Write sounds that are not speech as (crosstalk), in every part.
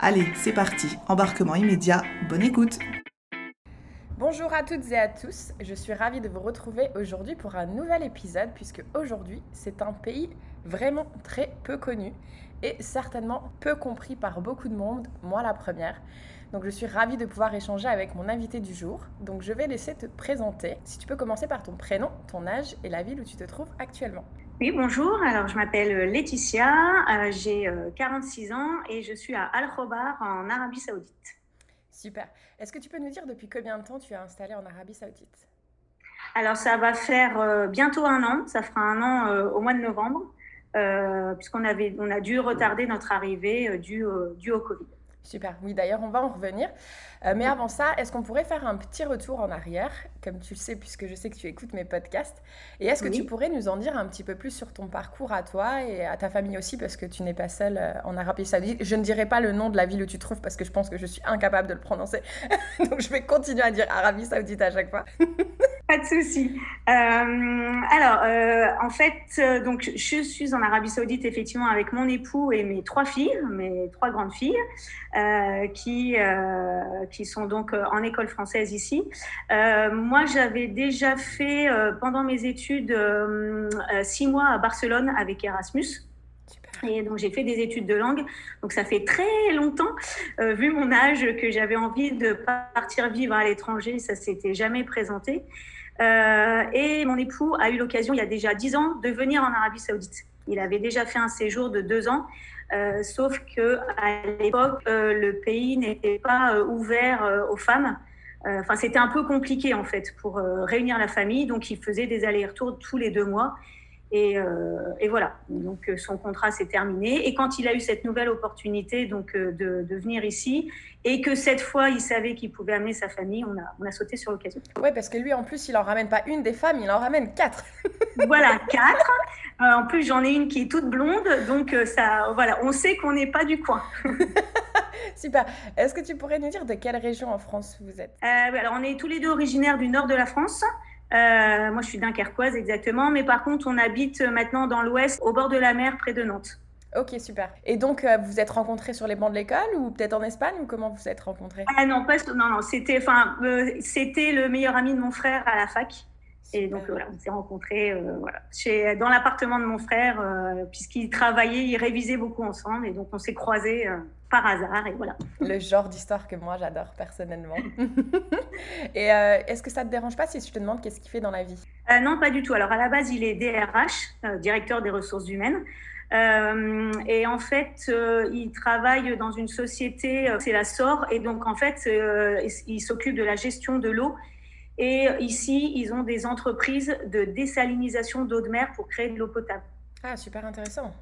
Allez, c'est parti, embarquement immédiat, bonne écoute Bonjour à toutes et à tous, je suis ravie de vous retrouver aujourd'hui pour un nouvel épisode puisque aujourd'hui c'est un pays vraiment très peu connu et certainement peu compris par beaucoup de monde, moi la première. Donc je suis ravie de pouvoir échanger avec mon invité du jour. Donc je vais laisser te présenter. Si tu peux commencer par ton prénom, ton âge et la ville où tu te trouves actuellement. Oui, bonjour. Alors, je m'appelle Laetitia, euh, j'ai 46 euh, ans et je suis à Al Khobar en Arabie Saoudite. Super. Est-ce que tu peux nous dire depuis combien de temps tu es installée en Arabie Saoudite? Alors, ça va faire euh, bientôt un an. Ça fera un an au mois de novembre, puisqu'on avait, on a dû retarder notre arrivée dû, dû au Covid. Super, oui d'ailleurs on va en revenir. Euh, mais avant ça, est-ce qu'on pourrait faire un petit retour en arrière, comme tu le sais puisque je sais que tu écoutes mes podcasts Et est-ce que tu pourrais nous en dire un petit peu plus sur ton parcours à toi et à ta famille aussi, parce que tu n'es pas seule euh, en Arabie Saoudite? Je ne dirai pas le nom de la ville où tu te trouves parce que je pense que je suis incapable de le prononcer. (laughs) Donc je vais continuer à dire Arabie Saoudite à chaque fois. (laughs) pas de souci. Euh, alors, en fait, donc je suis en Arabie Saoudite effectivement avec mon époux et mes trois filles, mes trois grandes filles. Qui, qui sont donc euh, en école française ici. moi, j'avais déjà fait pendant mes études six mois à Barcelone avec Erasmus. Et donc j'ai fait des études de langue. Donc ça fait très longtemps, vu mon âge, que j'avais envie de partir vivre à l'étranger. Ça s'était jamais présenté. et mon époux a eu l'occasion, il y a déjà dix ans, de venir en Arabie Saoudite. Il avait déjà fait un séjour de deux ans euh, sauf que à l'époque, euh, le pays n'était pas euh, ouvert aux femmes. Enfin, c'était un peu compliqué en fait pour réunir la famille, donc il faisait des allers-retours tous les deux mois. Et, et, voilà, donc son contrat s'est terminé. Et quand il a eu cette nouvelle opportunité donc de, de venir ici, et que cette fois il savait qu'il pouvait amener sa famille, on a, on a sauté sur l'occasion. Oui, parce que lui en plus il en ramène pas une des femmes, il en ramène quatre. (laughs) voilà, quatre. Euh, en plus, j'en ai une qui est toute blonde, donc euh, ça, voilà, on sait qu'on n'est pas du coin. (laughs) Super. Est-ce que tu pourrais nous dire de quelle région en France vous êtes? Euh, Alors, on est tous les deux originaires du nord de la France. Moi, je suis dunkerquoise exactement, mais par contre, on habite maintenant dans l'ouest, au bord de la mer, près de Nantes. Ok, super. Et donc, vous êtes rencontrés sur les bancs de l'école ou peut-être en Espagne ou comment vous êtes rencontrés? Ah non, pas, non, non, c'était, enfin, c'était le meilleur ami de mon frère à la fac. Et donc voilà, on s'est rencontrés euh, voilà, chez, dans l'appartement de mon frère, euh, puisqu'il travaillait, il révisait beaucoup ensemble, et donc on s'est croisés euh, par hasard, et voilà. (laughs) Le genre d'histoire que moi j'adore personnellement. (laughs) et est-ce que ça te dérange pas si je te demande qu'est-ce qu'il fait dans la vie? Non, pas du tout. Alors à la base, il est DRH, directeur des ressources humaines. et en fait, il travaille dans une société, c'est la SOR, et donc en fait, il s'occupe de la gestion de l'eau et ici, ils ont des entreprises de désalinisation d'eau de mer pour créer de l'eau potable. Ah, super intéressant.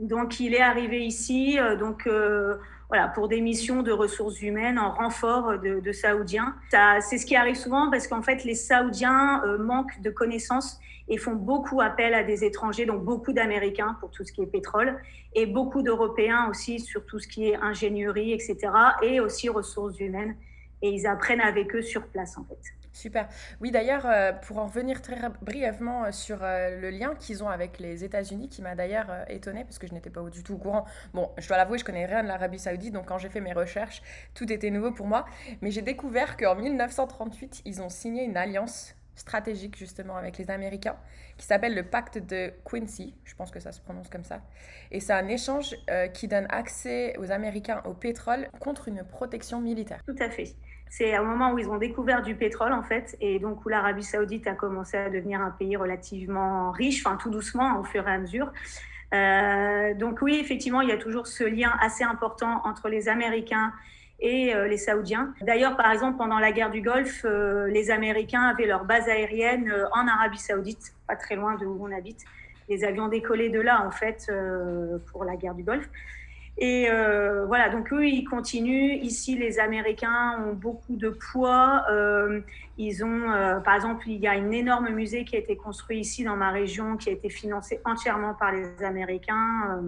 Donc, il est arrivé ici euh, donc, euh, voilà, pour des missions de ressources humaines en renfort de, de Saoudiens. C'est ce qui arrive souvent parce qu'en fait, les Saoudiens euh, manquent de connaissances et font beaucoup appel à des étrangers, donc beaucoup d'Américains pour tout ce qui est pétrole et beaucoup d'Européens aussi sur tout ce qui est ingénierie, etc. et aussi ressources humaines. Et ils apprennent avec eux sur place, en fait. Super. Oui, d'ailleurs, euh, pour en revenir très brièvement euh, sur euh, le lien qu'ils ont avec les États-Unis, qui m'a d'ailleurs étonnée parce que je n'étais pas du tout au courant. Bon, je dois l'avouer, je connais rien de l'Arabie Saoudite, donc quand j'ai fait mes recherches, tout était nouveau pour moi. Mais j'ai découvert qu'en 1938, ils ont signé une alliance stratégique justement avec les Américains qui s'appelle le pacte de Quincy, je pense que ça se prononce comme ça. Et c'est un échange qui donne accès aux Américains au pétrole contre une protection militaire. Tout à fait. C'est un moment où ils ont découvert du pétrole en fait, et donc où l'Arabie saoudite a commencé à devenir un pays relativement riche, enfin tout doucement au fur et à mesure. Euh, donc oui, effectivement, il y a toujours ce lien assez important entre les Américains et euh, les Saoudiens. D'ailleurs, par exemple, pendant la guerre du Golfe, euh, les Américains avaient leur base aérienne en Arabie saoudite, pas très loin de où on habite. Les avions décollaient de là, en fait, pour la guerre du Golfe. Et voilà, donc eux, ils continuent. Ici, les Américains ont beaucoup de poids. ils ont, par exemple, il y a un énorme musée qui a été construit ici dans ma région, qui a été financé entièrement par les Américains.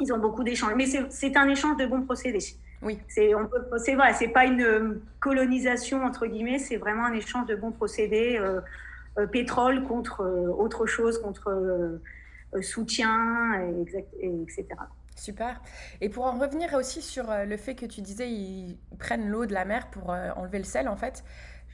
ils ont beaucoup d'échanges. Mais c'est un échange de bons procédés. Oui. C'est vrai, c'est pas une colonisation entre guillemets, c'est vraiment un échange de bons procédés, euh, euh, pétrole contre euh, autre chose, contre soutien, et, etc. Super. Et pour en revenir aussi sur le fait que tu disais ils prennent l'eau de la mer pour enlever le sel, en fait,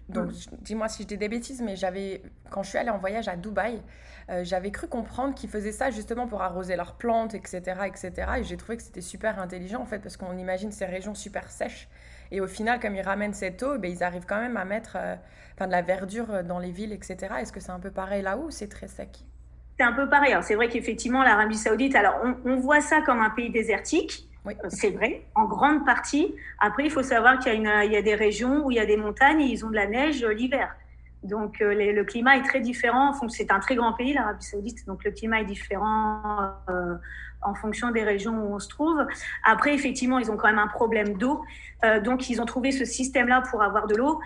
donc, dis-moi si je dis des bêtises, mais j'avais, quand je suis allée en voyage à Dubaï, euh, j'avais cru comprendre qu'ils faisaient ça justement pour arroser leurs plantes, etc., etc. Et j'ai trouvé que c'était super intelligent en fait, parce qu'on imagine ces régions super sèches. Et au final, comme ils ramènent cette eau, ben, ils arrivent quand même à mettre euh, de la verdure dans les villes, etc. Est-ce que c'est un peu pareil là-haut ou c'est très sec? C'est un peu pareil. C'est vrai qu'effectivement, l'Arabie Saoudite, alors on, on, voit ça comme un pays désertique. Oui. C'est vrai, en grande partie. Après, il faut savoir qu'il y, a des régions où il y a des montagnes et ils ont de la neige euh, l'hiver. Donc, euh, le climat est très différent. C'est un très grand pays, l'Arabie Saoudite. Donc, le climat est différent euh, en fonction des régions où on se trouve. Après, effectivement, ils ont quand même un problème d'eau. donc, ils ont trouvé ce système-là pour avoir de l'eau.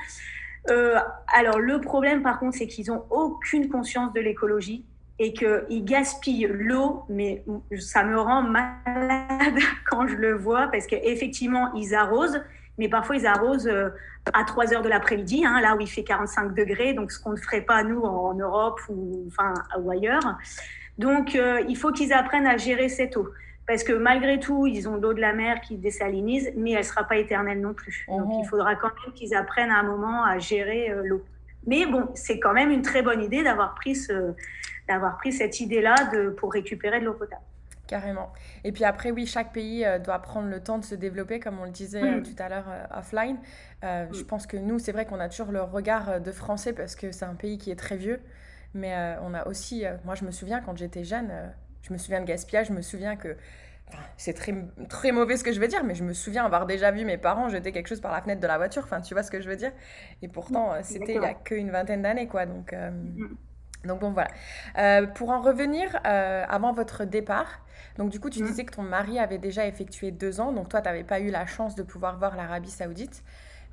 alors, le problème, par contre, c'est qu'ils n'ont aucune conscience de l'écologie et qu'ils gaspillent l'eau, mais ça me rend malade (laughs) quand je le vois parce qu'effectivement, ils arrosent, mais parfois ils arrosent euh, à 3 heures de l'après-midi, hein, là où il fait 45 degrés, donc ce qu'on ne ferait pas nous en Europe ou, enfin, ou ailleurs. Donc euh, il faut qu'ils apprennent à gérer cette eau. Parce que malgré tout, ils ont l'eau de la mer qui désalinise, mais elle ne sera pas éternelle non plus. Donc il faudra quand même qu'ils apprennent à un moment à gérer euh, l'eau. Mais bon, c'est quand même une très bonne idée d'avoir pris ce, d'avoir pris cette idée-là pour récupérer de l'eau potable. Carrément. Et puis après, oui, chaque pays euh, doit prendre le temps de se développer, comme on le disait euh, mm. tout à l'heure euh, offline. Je mm. pense que nous, c'est vrai qu'on a toujours le regard de français parce que c'est un pays qui est très vieux. Mais on a aussi, moi je me souviens quand j'étais jeune, je me souviens de gaspillage, je me souviens que c'est très, très mauvais ce que je veux dire, mais je me souviens avoir déjà vu mes parents jeter quelque chose par la fenêtre de la voiture. Enfin, tu vois ce que je veux dire? Et pourtant, c'était il y a qu'une vingtaine d'années, quoi. Donc, mm. Donc bon voilà. Euh, pour en revenir euh, avant votre départ, donc du coup tu mmh. disais que ton mari avait déjà effectué deux ans, donc toi tu n'avais pas eu la chance de pouvoir voir l'Arabie saoudite.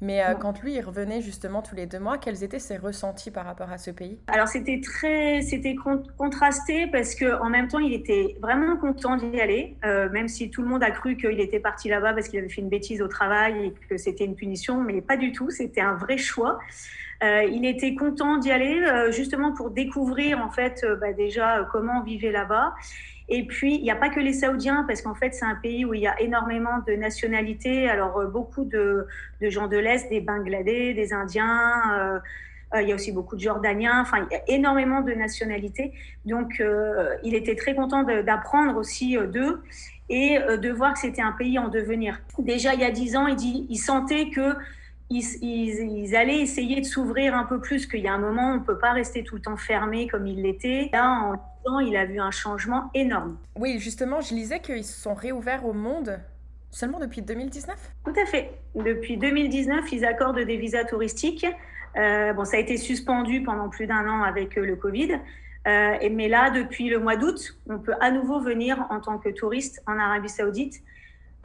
Mais euh, quand lui, il revenait justement tous les deux mois, quels étaient ses ressentis par rapport à ce pays? Alors c'était très, c'était contrasté parce que en même temps, il était vraiment content d'y aller, même si tout le monde a cru qu'il était parti là-bas parce qu'il avait fait une bêtise au travail et que c'était une punition, mais pas du tout. C'était un vrai choix. Euh, il était content d'y aller euh, justement pour découvrir en fait euh, bah, déjà comment on vivait là-bas. Et puis, il n'y a pas que les Saoudiens, parce qu'en fait, c'est un pays où il y a énormément de nationalités. Alors, beaucoup de, gens de l'Est, des Bangladais, des Indiens. il y a aussi beaucoup de Jordaniens. Enfin, il y a énormément de nationalités. Donc, il était très content d'apprendre aussi d'eux et de voir que c'était un pays en devenir. Déjà, il y a dix ans, il sentait que ils, allaient essayer de s'ouvrir un peu plus, qu'il y a un moment, on ne peut pas rester tout le temps fermé comme il l'était. Là, en temps, il a vu un changement énorme. Oui, justement, je lisais qu'ils se sont réouverts au monde seulement depuis 2019 Tout à fait. Depuis 2019, ils accordent des visas touristiques. Euh, bon, ça a été suspendu pendant plus d'un an avec euh, le Covid. Euh, mais là, depuis le mois d'août, on peut à nouveau venir en tant que touriste en Arabie Saoudite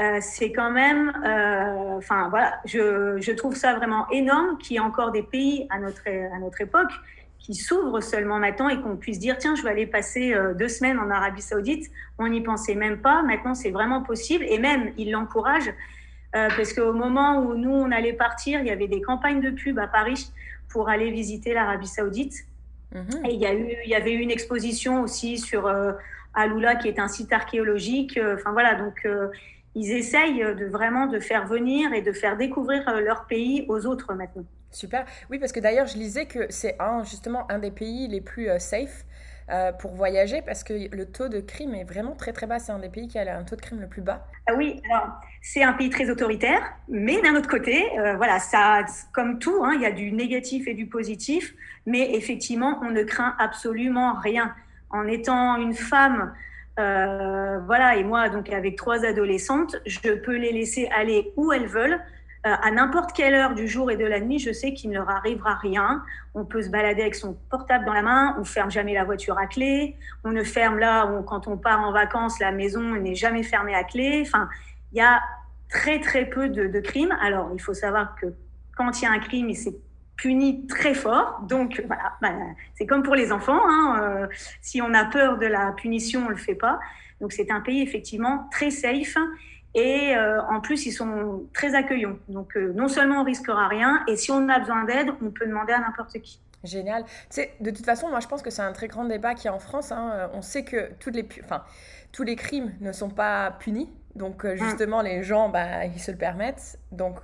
euh, c'est quand même, euh, enfin voilà, je, je, trouve ça vraiment énorme qu'il y ait encore des pays à notre, à notre époque qui s'ouvrent seulement maintenant et qu'on puisse dire tiens, je vais aller passer euh, deux semaines en Arabie Saoudite. On n'y pensait même pas. Maintenant, c'est vraiment possible et même ils l'encouragent parce qu'au moment où nous on allait partir, il y avait des campagnes de pub à Paris pour aller visiter l'Arabie Saoudite. Mhm. Et il y, a eu, il y avait eu une exposition aussi sur Aloula qui est un site archéologique. Enfin voilà, donc ils essayent de vraiment de faire venir et de faire découvrir leur pays aux autres maintenant. Super. Oui, parce que d'ailleurs, je lisais que c'est un, justement un des pays les plus safe euh, pour voyager parce que le taux de crime est vraiment très très bas. C'est un des pays qui a un taux de crime le plus bas. Ah oui, alors c'est un pays très autoritaire, mais d'un autre côté, euh, voilà, ça, comme tout, hein, il y a du négatif et du positif, mais effectivement, on ne craint absolument rien. En étant une femme, euh, voilà, et moi, donc avec trois adolescentes, je peux les laisser aller où elles veulent. Euh, à n'importe quelle heure du jour et de la nuit, je sais qu'il ne leur arrivera rien. On peut se balader avec son portable dans la main, on ferme jamais la voiture à clé, on ne ferme là, quand on part en vacances, la maison n'est jamais fermée à clé. Enfin, il y a très très peu de, crimes. Alors, il faut savoir que quand il y a un crime, c'est puni très fort. Donc voilà, bah, c'est comme pour les enfants. Hein, euh, si on a peur de la punition, on le fait pas. Donc c'est un pays effectivement très safe et euh, en plus, ils sont très accueillants. Donc, euh, non seulement on risquera rien, et si on a besoin d'aide, on peut demander à n'importe qui. Génial. Tu sais, de toute façon, moi, je pense que c'est un très grand débat qui est en France. Hein. On sait que toutes les, enfin, tous les crimes ne sont pas punis. Donc, mm. justement, les gens, bah, ils se le permettent. Donc,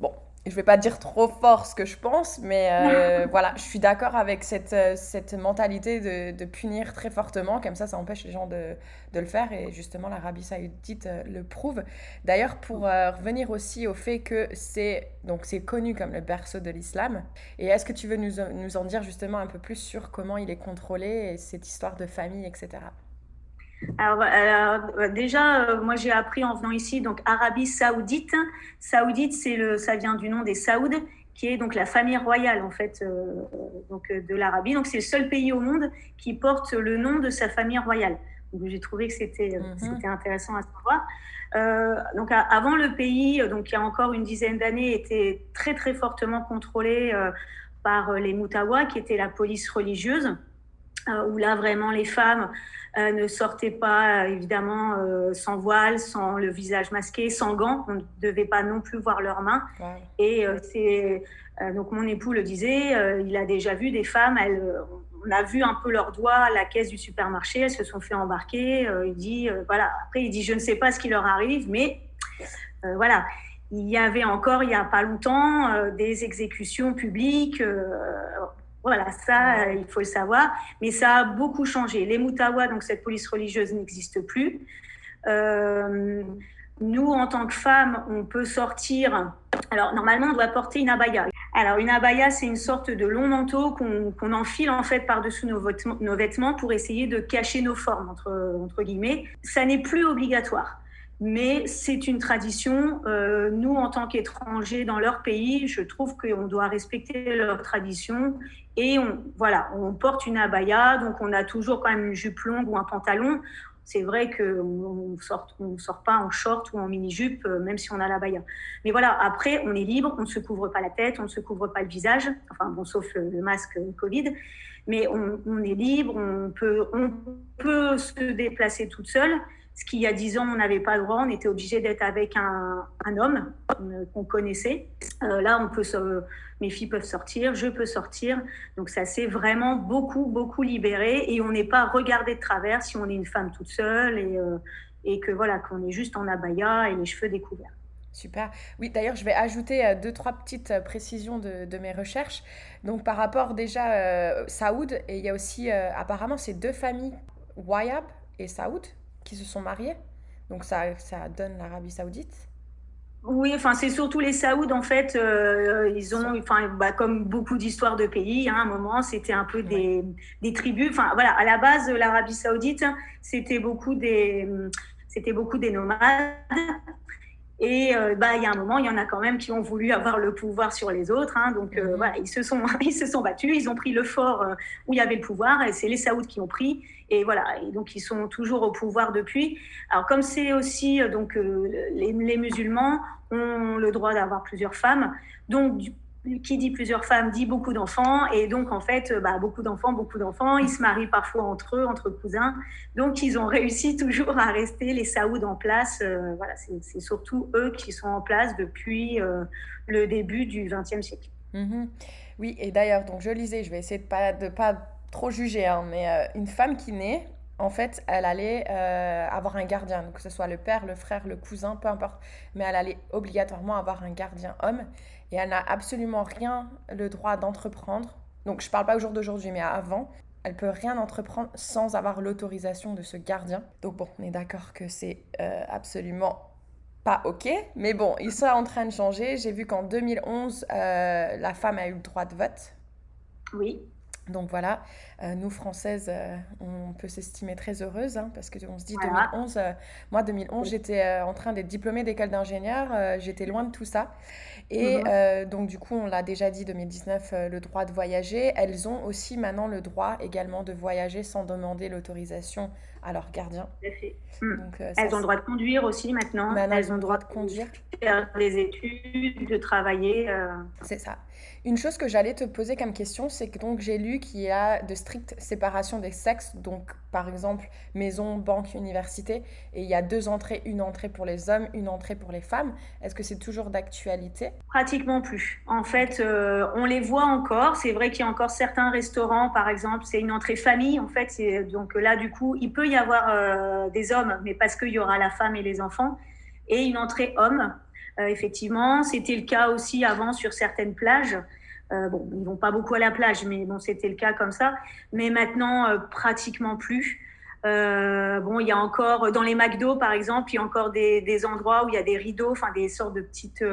bon, je vais pas dire trop fort ce que je pense, mais euh, (laughs) voilà, je suis d'accord avec cette, euh, cette mentalité de, de, punir très fortement, comme ça, ça empêche les gens de, de le faire, et justement, l'Arabie saoudite euh, le prouve. D'ailleurs, pour revenir aussi au fait que c'est donc c'est connu comme le berceau de l'islam, et est-ce que tu veux nous, nous en dire justement un peu plus sur comment il est contrôlé, et cette histoire de famille, etc. Alors, euh, déjà, euh, moi j'ai appris en venant ici, donc Arabie Saoudite. Saoudite, c'est le, ça vient du nom des Saouds, qui est donc la famille royale en fait euh, donc de l'Arabie. Donc c'est le seul pays au monde qui porte le nom de sa famille royale. Donc j'ai trouvé que c'était mhm. c'était intéressant à savoir. donc avant le pays, donc il y a encore une dizaine d'années, était très très fortement contrôlé par les Moutawa, qui était la police religieuse, où là vraiment les femmes euh, ne sortaient pas euh, évidemment euh, sans voile, sans le visage masqué, sans gants. On ne devait pas non plus voir leurs mains. Et c'est donc mon époux le disait, il a déjà vu des femmes. Elles, on a vu un peu leurs doigts à la caisse du supermarché. Elles se sont fait embarquer. il dit voilà. Après il dit je ne sais pas ce qui leur arrive, mais voilà. Il y avait encore, il n'y a pas longtemps, des exécutions publiques. Voilà, ça, euh, il faut le savoir. Mais ça a beaucoup changé. Les Moutawa, donc cette police religieuse, n'existe plus. Euh, nous, en tant que femmes, on peut sortir. Alors, normalement, on doit porter une abaya. Alors, une abaya, c'est une sorte de long manteau qu'on enfile en fait par-dessus nos, nos, vêtements pour essayer de cacher nos formes, entre, entre guillemets. Ça n'est plus obligatoire mais c'est une tradition. Euh, nous, en tant qu'étrangers dans leur pays, je trouve qu'on doit respecter leur tradition et on, voilà, on porte une abaya, donc on a toujours quand même une jupe longue ou un pantalon. C'est vrai qu'on ne sort, on sort pas en short ou en mini-jupe, euh, même si on a l'abaya. Mais voilà, après, on est libre, on ne se couvre pas la tête, on ne se couvre pas le visage, enfin bon, sauf le, masque Covid. Mais on, on, est libre, on peut, on peut se déplacer toute seule. Ce qu'il y a dix ans, on n'avait pas le droit, on était obligé d'être avec un, homme euh, qu'on connaissait. Euh, là, on peut mes filles peuvent sortir, je peux sortir. Donc ça s'est vraiment beaucoup, beaucoup libéré et on n'est pas regardé de travers si on est une femme toute seule et, euh, que voilà, qu'on est juste en abaya et les cheveux découverts. Super. Oui, d'ailleurs, je vais ajouter deux, trois petites précisions de, de, mes recherches. Donc, par rapport déjà euh, Saoud, et il y a aussi apparemment ces deux familles, Wayab et Saoud, qui se sont mariés. Donc ça, ça donne l'Arabie Saoudite. Oui, enfin c'est surtout les Saouds en fait. Euh, ils ont, enfin bah, comme beaucoup d'histoires de pays, hein, à un moment c'était un peu des, des tribus. Enfin voilà, à la base l'Arabie Saoudite c'était beaucoup des, c'était beaucoup des nomades. Et euh, bah, il y a un moment, il y en a quand même qui ont voulu avoir le pouvoir sur les autres. Hein, donc euh, mhm. voilà, ils se, sont, (laughs) ils se sont battus, ils ont pris le fort euh, où il y avait le pouvoir, et c'est les Saouds qui ont pris. Et voilà, et donc ils sont toujours au pouvoir depuis. Alors comme c'est aussi, donc les, les, musulmans ont le droit d'avoir plusieurs femmes. Donc qui dit plusieurs femmes dit beaucoup d'enfants et donc en fait euh, bah, beaucoup d'enfants beaucoup d'enfants ils se marient parfois entre eux entre cousins donc ils ont (laughs) réussi toujours à rester les Saouds en place euh, voilà c'est surtout eux qui sont en place depuis euh, le début du XXe siècle mm-hmm. oui et d'ailleurs donc je lisais je vais essayer de pas de pas trop juger hein, mais une femme qui naît en fait, elle allait euh, avoir un gardien, que ce soit le père, le frère, le cousin, peu importe, mais elle allait obligatoirement avoir un gardien homme et elle n'a absolument rien le droit d'entreprendre. Donc je parle pas au jour d'aujourd'hui, mais avant, elle peut rien entreprendre sans avoir l'autorisation de ce gardien. Donc bon, on est d'accord que c'est euh, absolument pas ok, mais bon, ils sont en train de changer. J'ai vu qu'en 2011, euh, la femme a eu le droit de vote. Oui. Donc voilà, euh, nous Françaises, euh, on peut s'estimer très heureuses hein, parce qu'on se dit 2011, euh, moi 2011 j'étais en train d'être diplômée d'école d'ingénieur, j'étais loin de tout ça. Et mhm. donc du coup on l'a déjà dit 2019, le droit de voyager. Elles ont aussi maintenant le droit également de voyager sans demander l'autorisation à leur gardien. Hmm. elles ont le droit de conduire aussi maintenant. maintenant elles, ont le droit de conduire. Faire des études, de travailler. C'est ça. Une chose que j'allais te poser comme question, c'est que donc j'ai lu qu'il y a de strictes séparations des sexes, donc par exemple maison, banque, université, et il y a deux entrées, une entrée pour les hommes, une entrée pour les femmes. Est-ce que c'est toujours d'actualité? Pratiquement plus. En fait, euh, on les voit encore. C'est vrai qu'il y a encore certains restaurants, par exemple, c'est une entrée famille. En fait, donc là du coup, il peut y avoir euh, des hommes, mais parce qu'il y aura la femme et les enfants, et une entrée homme. Euh, effectivement, c'était le cas aussi avant sur certaines plages. Euh, bon, ils vont pas beaucoup à la plage, mais bon, c'était le cas comme ça. Mais maintenant, euh, pratiquement plus. bon, il y a encore dans les McDo, par exemple, il y a encore des, endroits où il y a des rideaux, enfin des sortes de petites,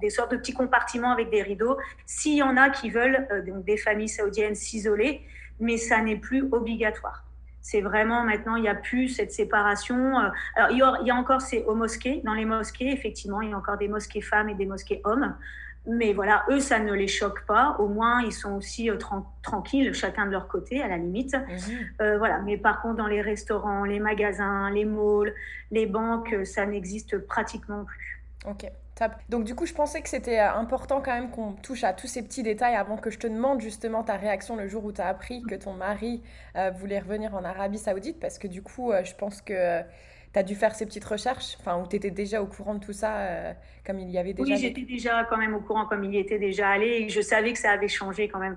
des sortes de petits compartiments avec des rideaux. S'il y en a qui veulent, donc des familles saoudiennes s'isoler, mais ça n'est plus obligatoire. C'est vraiment maintenant, il n'y a plus cette séparation. Euh, alors, il y, a, il y a encore ces aux mosquées. Dans les mosquées, effectivement, il y a encore des mosquées femmes et des mosquées hommes. Mais voilà, eux, ça ne les choque pas. Au moins, ils sont aussi euh, tranquilles, chacun de leur côté, à la limite. Mhm. Euh, voilà. Mais par contre, dans les restaurants, les magasins, les malls, les banques, ça n'existe pratiquement plus. Ok. Donc du coup, je pensais que c'était euh, important quand même qu'on touche à tous ces petits détails avant que je te demande justement ta réaction le jour où tu as appris que ton mari euh, voulait revenir en Arabie Saoudite, parce que du coup, euh, je pense que tu as dû faire ces petites recherches, enfin, où tu étais déjà au courant de tout ça, comme il y avait déjà... Oui, j'étais déjà quand même au courant, comme il y était déjà allé, et je savais que ça avait changé quand même.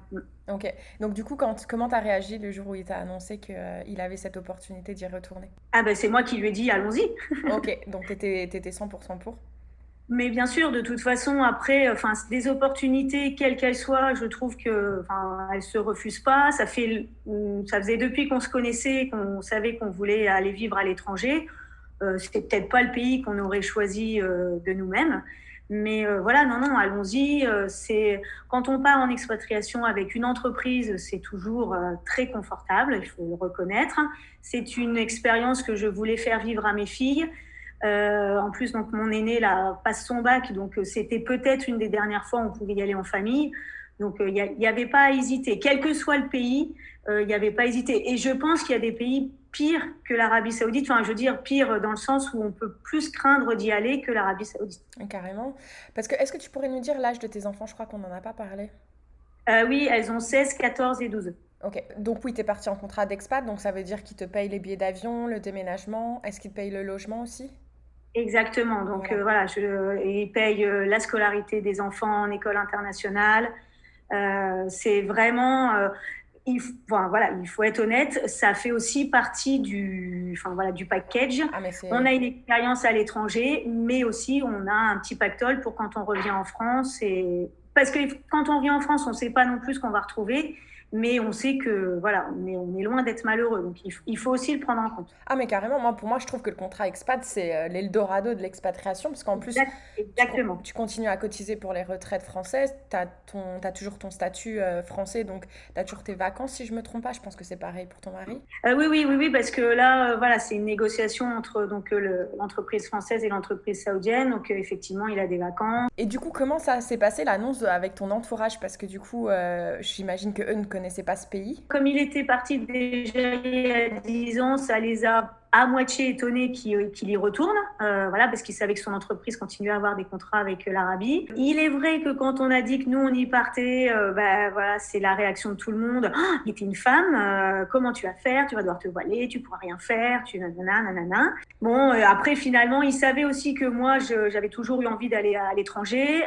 Ok, donc du coup, quand, comment tu as réagi le jour où il t'a annoncé qu'il avait cette opportunité d'y retourner? Ah ben c'est moi qui lui ai dit, allons-y. ok, donc tu étais, étais 100% pour? Mais bien sûr, de toute façon, après, enfin, des opportunités, quelles qu'elles soient, je trouve que, enfin, elles se refusent pas. Ça fait, ça faisait depuis qu'on se connaissait, qu'on savait qu'on voulait aller vivre à l'étranger. Euh, C'était peut-être pas le pays qu'on aurait choisi euh, de nous-mêmes, mais euh, voilà, non, non, allons-y. Euh, c'est quand on part en expatriation avec une entreprise, c'est toujours euh, très confortable, il faut le reconnaître. C'est une expérience que je voulais faire vivre à mes filles. Euh, en plus, donc mon aîné là passe son bac, donc euh, c'était peut-être une des dernières fois où on pouvait y aller en famille. Donc il euh, n'y avait pas à hésiter, quel que soit le pays, il n'y avait pas à hésiter. Et je pense qu'il y a des pays pires que l'Arabie Saoudite. Enfin, je veux dire pire dans le sens où on peut plus craindre d'y aller que l'Arabie Saoudite. Carrément. Parce que est-ce que tu pourrais nous dire l'âge de tes enfants? Je crois qu'on n'en a pas parlé. oui, elles ont 16, 14 et 12. Ok, donc oui, tu es parti en contrat d'expat, donc ça veut dire qu'ils te payent les billets d'avion, le déménagement. Est-ce qu'ils te payent le logement aussi? Exactement. Donc voilà, euh, je, ils payent euh, la scolarité des enfants en école internationale. Euh, c'est vraiment, il, voilà, il faut être honnête, ça fait aussi partie du, enfin voilà, du package. Ah, on a une expérience à l'étranger, mais aussi on a un petit pactole pour quand on revient en France. Et parce que quand on vient en France, on ne sait pas non plus ce qu'on va retrouver mais on sait que voilà, on est, on est loin d'être malheureux. Donc il, faut aussi le prendre en compte. Ah mais carrément, moi pour moi je trouve que le contrat expat c'est euh, l'Eldorado de l'expatriation parce qu'en plus Exactement. Tu, continues à cotiser pour les retraites françaises, tu as, as, toujours ton statut euh, français, donc tu as toujours tes vacances si je me trompe pas, je pense que c'est pareil pour ton mari. Euh, oui, oui, oui, oui, parce que là voilà, c'est une négociation entre donc l'entreprise française et l'entreprise saoudienne, donc effectivement il a des vacances. Et du coup comment ça s'est passé l'annonce avec ton entourage? Parce que du coup j'imagine que eux ne pas ce pays. Comme il était parti déjà il y a 10 ans, ça les a à moitié étonné qu'il y retourne, euh, voilà, parce qu'il savait que son entreprise continuait à avoir des contrats avec l'Arabie. Il est vrai que quand on a dit que nous on y partait, euh, bah, voilà, c'est la réaction de tout le monde. Oh, il était une femme, euh, comment tu vas faire? Tu vas devoir te voiler, tu pourras rien faire, tu nanana, nanana. Bon, après finalement, il savait aussi que moi j'avais toujours eu envie d'aller à, l'étranger.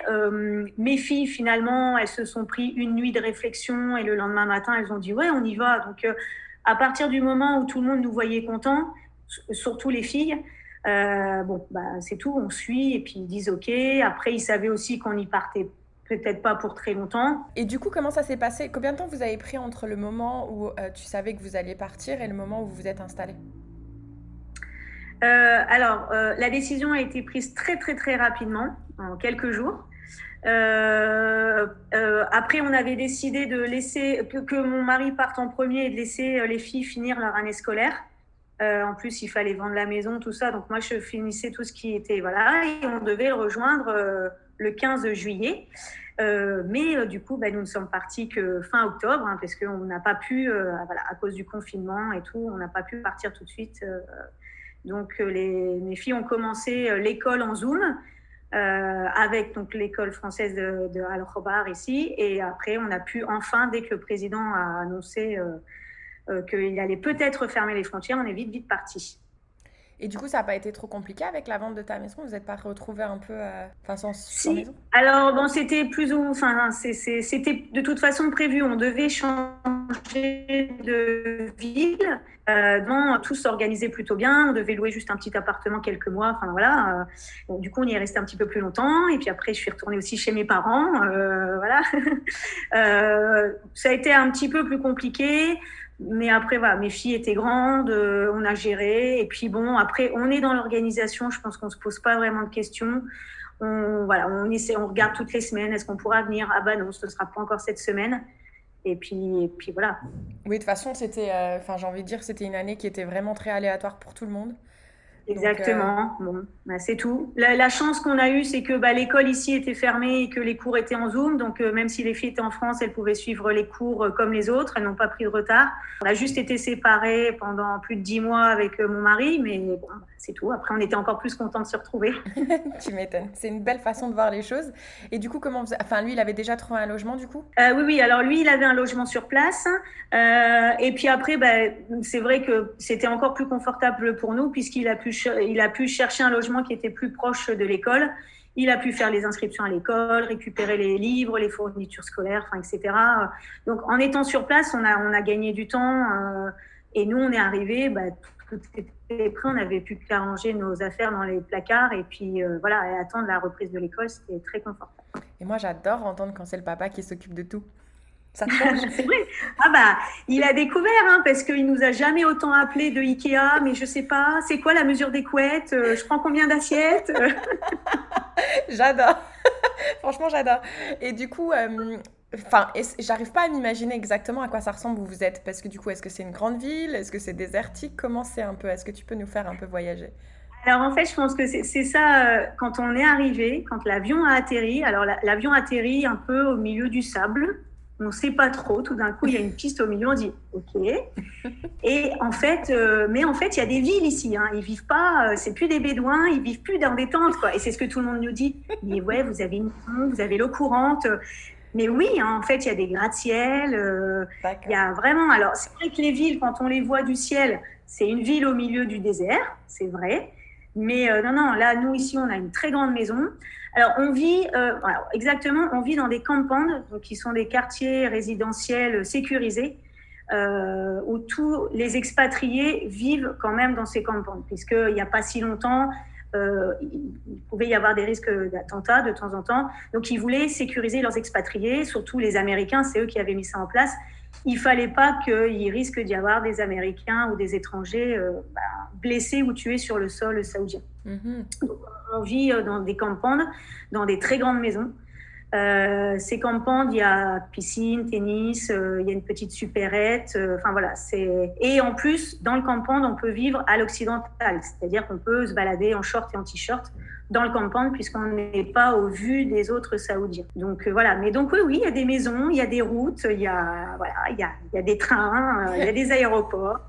mes filles finalement, elles se sont pris une nuit de réflexion et le lendemain matin, elles ont dit ouais, on y va. Donc à partir du moment où tout le monde nous voyait contents, surtout les filles, euh, bon, bah, c'est tout, on suit et puis ils disent OK. Après, ils savaient aussi qu'on y partait peut-être pas pour très longtemps. Et du coup, comment ça s'est passé? Combien de temps vous avez pris entre le moment où euh, tu savais que vous alliez partir et le moment où vous vous êtes installé euh, Alors, la décision a été prise très très très rapidement, en quelques jours. après, on avait décidé de laisser que, que, mon mari parte en premier et de laisser les filles finir leur année scolaire. Euh, en plus, il fallait vendre la maison, tout ça. Donc moi, je finissais tout ce qui était voilà, et on devait le rejoindre euh, le 15 juillet. Euh, mais du coup, bah, nous ne sommes partis que fin octobre, hein, parce qu'on n'a pas pu, voilà, à cause du confinement et tout, on n'a pas pu partir tout de suite. donc les, mes filles ont commencé l'école en Zoom. avec l'école française de, de Al Khobar ici et après on a pu enfin dès que le président a annoncé qu'il allait peut-être fermer les frontières, on est vite, vite parti. Et du coup, ça n'a pas été trop compliqué avec la vente de ta maison? Vous n'êtes pas retrouvé un peu euh, sans, maison? Alors, bon, c'était plus ou enfin, c'était de toute façon prévu. On devait changer de ville. Euh, tout s'organisait plutôt bien. On devait louer juste un petit appartement quelques mois. Enfin, voilà. Euh, du coup, on y est resté un petit peu plus longtemps. Et puis après, je suis retournée aussi chez mes parents. voilà. (laughs) ça a été un petit peu plus compliqué. Mais après, voilà, mes filles étaient grandes, euh, on a géré. Et puis bon, après, on est dans l'organisation. Je pense qu'on se pose pas vraiment de questions. On, voilà, on essaie, on regarde toutes les semaines. Est-ce qu'on pourra venir? Ah bah non, ce ne sera pas encore cette semaine. Et puis, et puis voilà. Oui, de toute façon, c'était, euh, j'ai envie de dire, c'était une année qui était vraiment très aléatoire pour tout le monde. Exactement. Euh, bon, bah, c'est tout. La, chance qu'on a eue, c'est que bah, l'école ici était fermée et que les cours étaient en Zoom. Donc, euh, même si les filles étaient en France, elles pouvaient suivre les cours euh, comme les autres. Elles n'ont pas pris de retard. On a juste été séparés pendant plus de dix mois avec mon mari, mais bon, c'est tout. Après, on était encore plus contents de se retrouver. (laughs) tu m'étonnes. C'est une belle façon de voir les choses. Et du coup, comment vous... Enfin, lui, il avait déjà trouvé un logement, du coup? Oui, oui. Alors, lui, il avait un logement sur place. et puis après, bah, c'est vrai que c'était encore plus confortable pour nous puisqu'il a pu il a pu chercher un logement qui était plus proche de l'école. Il a pu faire les inscriptions à l'école, récupérer les livres, les fournitures scolaires, enfin, etc. Donc, en étant sur place, on a, on a gagné du temps. Euh, et nous, on est arrivés, bah, tout était prêt. On n'avait plus qu'à ranger nos affaires dans les placards. Et puis, euh, voilà, et attendre la reprise de l'école, c'était très confortable. Et moi, j'adore entendre quand c'est le papa qui s'occupe de tout. Ça c'est (laughs) vrai. Ah bah, il a découvert, hein, parce qu'il nous a jamais autant appelé de Ikea, mais je sais pas, c'est quoi la mesure des couettes euh, Je prends combien d'assiettes? (laughs) J'adore. (laughs) Franchement, j'adore. Et du coup, euh, enfin, j'arrive pas à m'imaginer exactement à quoi ça ressemble où vous êtes, parce que du coup, est-ce que c'est une grande ville? Est-ce que c'est désertique? Comment c'est un peu? Est-ce que tu peux nous faire un peu voyager? Alors en fait, je pense que c'est ça, euh, quand on est arrivé, quand l'avion a atterri, alors l'avion atterrit un peu au milieu du sable, on ne sait pas trop. Tout d'un coup, il y a une piste au milieu, on dit OK. Et en fait, euh, mais en fait, il y a des villes ici. Hein. Ils vivent pas, euh, c'est plus des bédouins, ils vivent plus dans des tentes, quoi. Et c'est ce que tout le monde nous dit. Mais ouais, vous avez une vous avez l'eau courante. Mais oui, hein, en fait, il y a des gratte-ciel. Euh, il y a vraiment. Alors, c'est vrai que les villes, quand on les voit du ciel, c'est une ville au milieu du désert, c'est vrai. Mais non, non, là, nous ici, on a une très grande maison. Alors, on vit, euh, exactement, on vit dans des campandes, qui sont des quartiers résidentiels sécurisés, euh, où tous les expatriés vivent quand même dans ces campandes, puisqu'il n'y a pas si longtemps, euh, il pouvait y avoir des risques d'attentats de temps en temps. Donc, ils voulaient sécuriser leurs expatriés, surtout les Américains, c'est eux qui avaient mis ça en place. Il fallait pas qu'il risque d'y avoir des Américains ou des étrangers bah, blessés ou tués sur le sol saoudien. Mm-hmm on vit euh, dans des campandes, dans des très grandes maisons. Euh, ces campandes, il y a piscine, tennis, euh, il y a une petite supérette. Enfin voilà, c'est et en plus dans le campand, on peut vivre à l'occidental, c'est-à-dire qu'on peut se balader en short et en t-shirt dans le campagne puisqu'on n'est pas au vu des autres Saoudiens. Donc euh, voilà, mais donc oui, oui, il y a des maisons, il y a des routes, il y a, voilà, il y a, il y a des trains, euh, il y a des aéroports,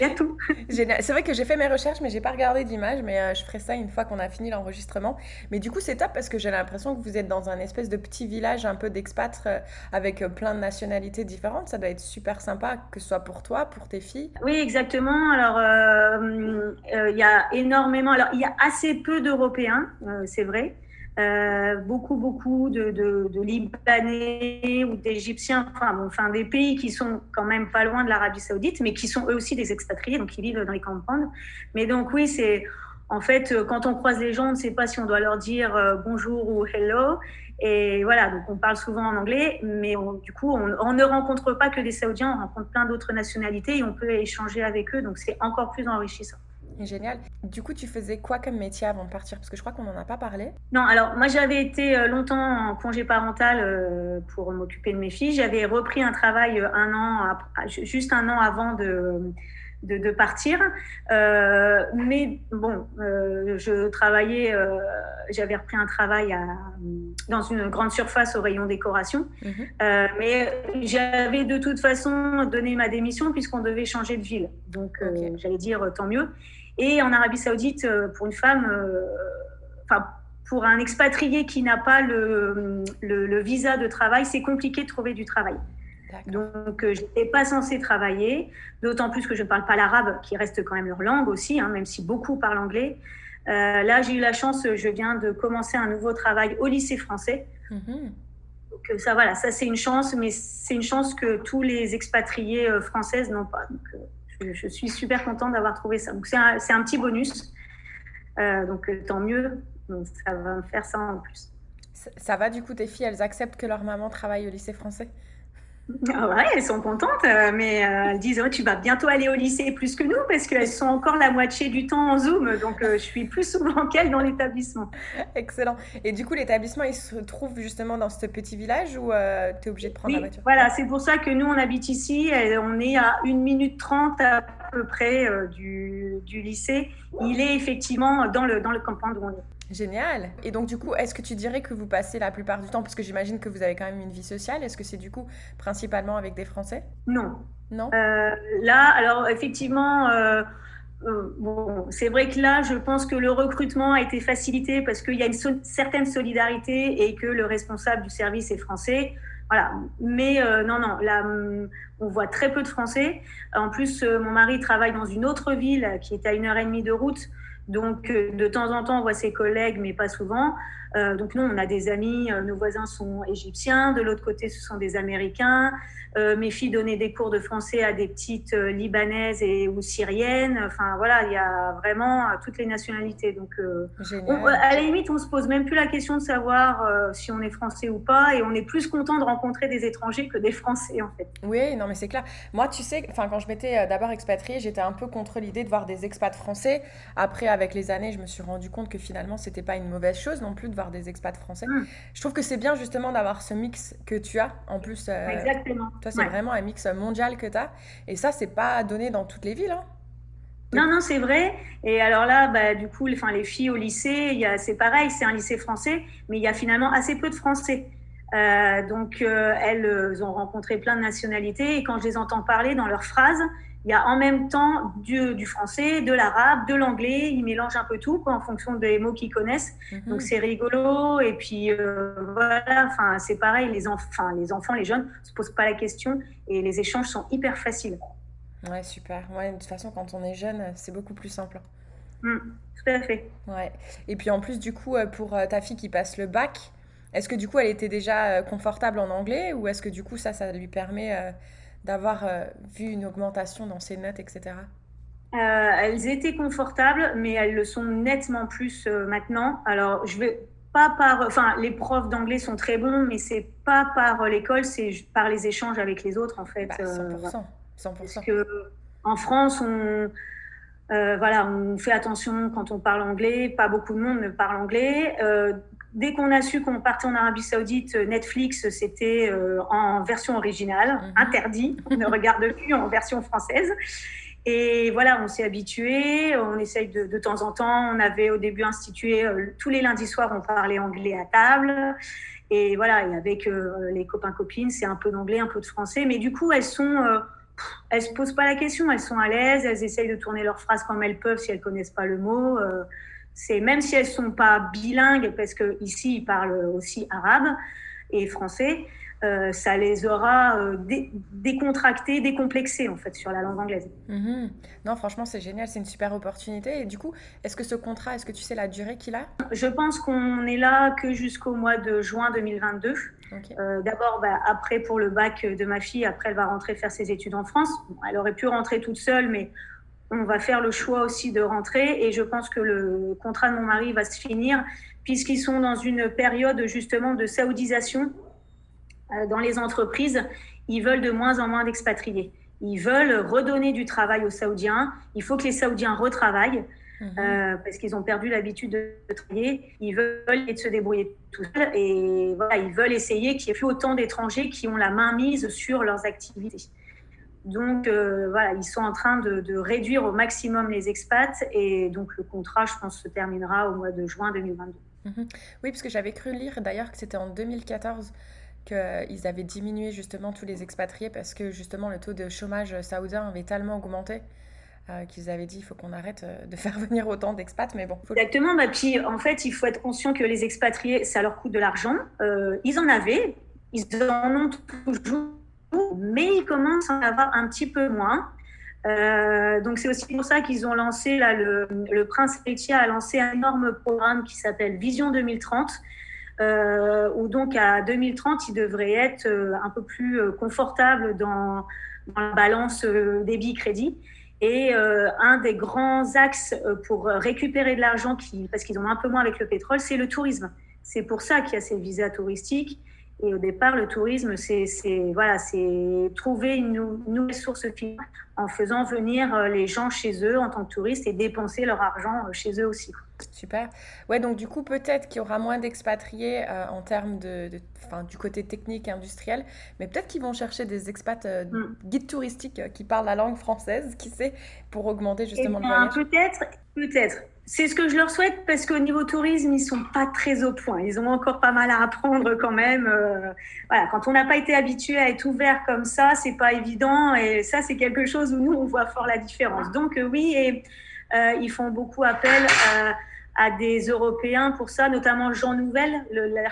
il y a tout. (laughs) C'est vrai que j'ai fait mes recherches, mais j'ai pas regardé d'image, mais euh, je ferai ça une fois qu'on a fini l'enregistrement. Mais du coup, c'est top parce que j'ai l'impression que vous êtes dans un espèce de petit village un peu d'expats avec plein de nationalités différentes. Ça doit être super sympa, que ce soit pour toi, pour tes filles. Oui, exactement. Alors, il y a énormément, alors il y a assez peu d'Européens Hein, euh, c'est vrai. Euh, beaucoup, beaucoup de, Libanais ou d'Égyptiens, enfin, des pays qui sont quand même pas loin de l'Arabie Saoudite, mais qui sont eux aussi des expatriés, donc ils vivent dans les campagnes. Mais donc oui, c'est en fait quand on croise les gens, on ne sait pas si on doit leur dire euh, bonjour ou hello. Et voilà, donc on parle souvent en anglais, mais du coup, on, on, ne rencontre pas que des Saoudiens, on rencontre plein d'autres nationalités et on peut échanger avec eux, donc c'est encore plus enrichissant. Génial. Du coup, tu faisais quoi comme métier avant de partir? Parce que je crois qu'on n'en a pas parlé. Non, alors moi j'avais été euh, longtemps en congé parental euh, pour m'occuper de mes filles. J'avais repris un travail euh, un an, juste un an avant de, de, partir. mais bon, je travaillais, j'avais repris un travail à, dans une grande surface au rayon décoration. Mhm. mais j'avais de toute façon donné ma démission puisqu'on devait changer de ville. Donc j'allais dire tant mieux. Et en Arabie Saoudite, euh, pour une femme, euh, enfin, pour un expatrié qui n'a pas le, le, visa de travail, c'est compliqué de trouver du travail. Donc, euh, je n'étais pas censée travailler, d'autant plus que je ne parle pas l'arabe, qui reste quand même leur langue aussi, hein, même si beaucoup parlent anglais. là, j'ai eu la chance, je viens de commencer un nouveau travail au lycée français. Mm-hmm. Donc, ça, voilà, ça c'est une chance, mais c'est une chance que tous les expatriés françaises n'ont pas. Donc, je, suis super contente d'avoir trouvé ça. Donc c'est un, petit bonus. Euh, donc euh, tant mieux. ça va me faire ça en plus. ça va du coup, tes filles, elles acceptent que leur maman travaille au lycée français? Ah ouais, elles sont contentes, euh, mais euh, elles disent oh, tu vas bientôt aller au lycée plus que nous parce qu'elles sont encore la moitié du temps en Zoom, donc euh, je suis plus souvent (laughs) qu'elles dans l'établissement. Excellent. Et du coup, l'établissement, il se trouve justement dans ce petit village ou tu es obligé de prendre la voiture? Voilà, c'est pour ça que nous, on habite ici. on est à 1 minute 30 à peu près du, du, lycée. Il est effectivement dans le, dans le campagne où on est. Génial. Et donc du coup, est-ce que tu dirais que vous passez la plupart du temps, parce que j'imagine que vous avez quand même une vie sociale, est-ce que c'est du coup principalement avec des Français? Non. Non? Euh, là, alors effectivement, euh, euh, bon, c'est vrai que là, je pense que le recrutement a été facilité parce qu'il y a une certaine solidarité et que le responsable du service est français. Voilà. Mais non, non, là, on voit très peu de Français. En plus, mon mari travaille dans une autre ville qui est à une heure et demie de route. Donc, euh, de temps en temps, on voit ses collègues, mais pas souvent. Euh, donc, nous, on a des amis, euh, nos voisins sont égyptiens, de l'autre côté, ce sont des Américains. Euh, mes filles donnaient des cours de français à des petites libanaises et ou syriennes. Enfin voilà, il y a vraiment toutes les nationalités. Donc à la limite, on se pose même plus la question de savoir si on est français ou pas, et on est plus content de rencontrer des étrangers que des Français en fait. Oui, non mais c'est clair. Moi, tu sais, enfin quand je m'étais d'abord expatriée, j'étais un peu contre l'idée de voir des expats français. Après, avec les années, je me suis rendu compte que finalement, c'était pas une mauvaise chose non plus de voir des expats français. Mmh. Je trouve que c'est bien justement d'avoir ce mix que tu as en plus. Exactement. Toi, c'est vraiment un mix mondial que tu as. Et ça, c'est pas donné dans toutes les villes. Hein. Non, non, c'est vrai. Et alors là, bah, du coup, les, les filles au lycée, c'est pareil, c'est un lycée français, mais il y a finalement assez peu de Français. Euh, donc, euh, elles ont rencontré plein de nationalités et quand je les entends parler dans leurs phrases, il y a en même temps du, du français, de l'arabe, de l'anglais. Ils mélangent un peu tout quoi, en fonction des mots qu'ils connaissent. Mhm. Donc c'est rigolo. Et puis euh, voilà, enfin c'est pareil. Les, enfants, les enfants, les jeunes se posent pas la question et les échanges sont hyper faciles. Ouais, super. Ouais, de toute façon, quand on est jeune, c'est beaucoup plus simple. Mmh, tout à fait. Ouais. Et puis en plus, du coup, euh, pour euh, ta fille qui passe le bac, est-ce que du coup, elle était déjà confortable en anglais ou est-ce que du coup, ça, ça lui permet d'avoir euh, vu une augmentation dans ses notes, etc. Euh, elles étaient confortables, mais elles le sont nettement plus euh, maintenant. Alors, je vais pas par, enfin, les profs d'anglais sont très bons, mais c'est pas par l'école, c'est par les échanges avec les autres, en fait. 100%. Bah, 100%. Parce que en France, on, voilà, on fait attention quand on parle anglais. Pas beaucoup de monde ne parle anglais dès qu'on a su qu'on partait en Arabie Saoudite, Netflix, c'était euh, en version originale, mhm. interdit. On ne regarde plus en version française. Et voilà, on s'est habitué. On essaye de, de, temps en temps. On avait au début institué euh, tous les lundis soirs, on parlait anglais à table. Et voilà, et avec euh, les copains copines, c'est un peu d'anglais, un peu de français. Mais du coup, elles sont, elles se posent pas la question. Elles sont à l'aise. Elles essayent de tourner leurs phrases comme elles peuvent si elles connaissent pas le mot c'est même si elles sont pas bilingues, parce que ici ils parlent aussi arabe, et français, euh, ça les aura euh, décontractés, décomplexés en fait sur la langue anglaise. Mhm. Non, franchement, c'est génial, c'est une super opportunité. Et du coup, est-ce que ce contrat, est-ce que tu sais la durée qu'il a? Je pense qu'on est là que jusqu'au mois de juin 2022. Euh, d'abord, bah, après pour le bac de ma fille, après elle va rentrer faire ses études en France. elle aurait pu rentrer toute seule, mais on va faire le choix aussi de rentrer. Et je pense que le contrat de mon mari va se finir puisqu'ils sont dans une période justement de saoudisation euh, dans les entreprises, ils veulent de moins en moins d'expatriés. Ils veulent redonner du travail aux Saoudiens. Il faut que les Saoudiens retravaillent. Mhm. Euh, parce qu'ils ont perdu l'habitude de travailler. Ils veulent se débrouiller tout seuls et voilà, ils veulent essayer qu'il n'y ait plus autant d'étrangers qui ont la main mise sur leurs activités. Donc euh, voilà, ils sont en train de, de, réduire au maximum les expats et donc le contrat, je pense, se terminera au mois de juin 2022. Mhm. Oui, parce que j'avais cru lire d'ailleurs que c'était en 2014 qu'ils avaient diminué justement tous les expatriés parce que justement le taux de chômage saoudien avait tellement augmenté euh, qu'ils avaient dit il faut qu'on arrête euh, de (laughs) faire venir autant d'expats, mais bon. Exactement, bah, puis en fait il faut être conscient que les expatriés, ça leur coûte de l'argent. Euh, ils en avaient, ils en ont toujours, mais ils commencent à en avoir un petit peu moins. donc c'est aussi pour ça qu'ils ont lancé, là, le, Prince Héritier a lancé un énorme programme qui s'appelle Vision 2030 euh, où donc à 2030, il devrait être euh, un peu plus euh, confortable dans, la balance débit-crédit. Et un des grands axes pour récupérer de l'argent, parce qu'ils ont un peu moins avec le pétrole, c'est le tourisme. C'est pour ça qu'il y a ces visas touristiques. Et au départ, le tourisme, c'est voilà, trouver une, nouvelle source financière en faisant venir les gens chez eux en tant que touristes et dépenser leur argent chez eux aussi. Super. Ouais, donc du coup, peut-être qu'il y aura moins d'expatriés euh, en termes de, du côté technique et industriel, mais peut-être qu'ils vont chercher des expats euh, mm. guides touristiques euh, qui parlent la langue française, qui sait, pour augmenter justement le voyage. Peut-être, peut-être. C'est ce que je leur souhaite parce qu'au niveau tourisme, ils sont pas très au point. Ils ont encore pas mal à apprendre quand même. voilà, quand on n'a pas été habitué à être ouvert comme ça, c'est pas évident. Et ça, c'est quelque chose où nous, on voit fort la différence. Donc oui, et ils font beaucoup appel à des Européens pour ça, notamment Jean Nouvel,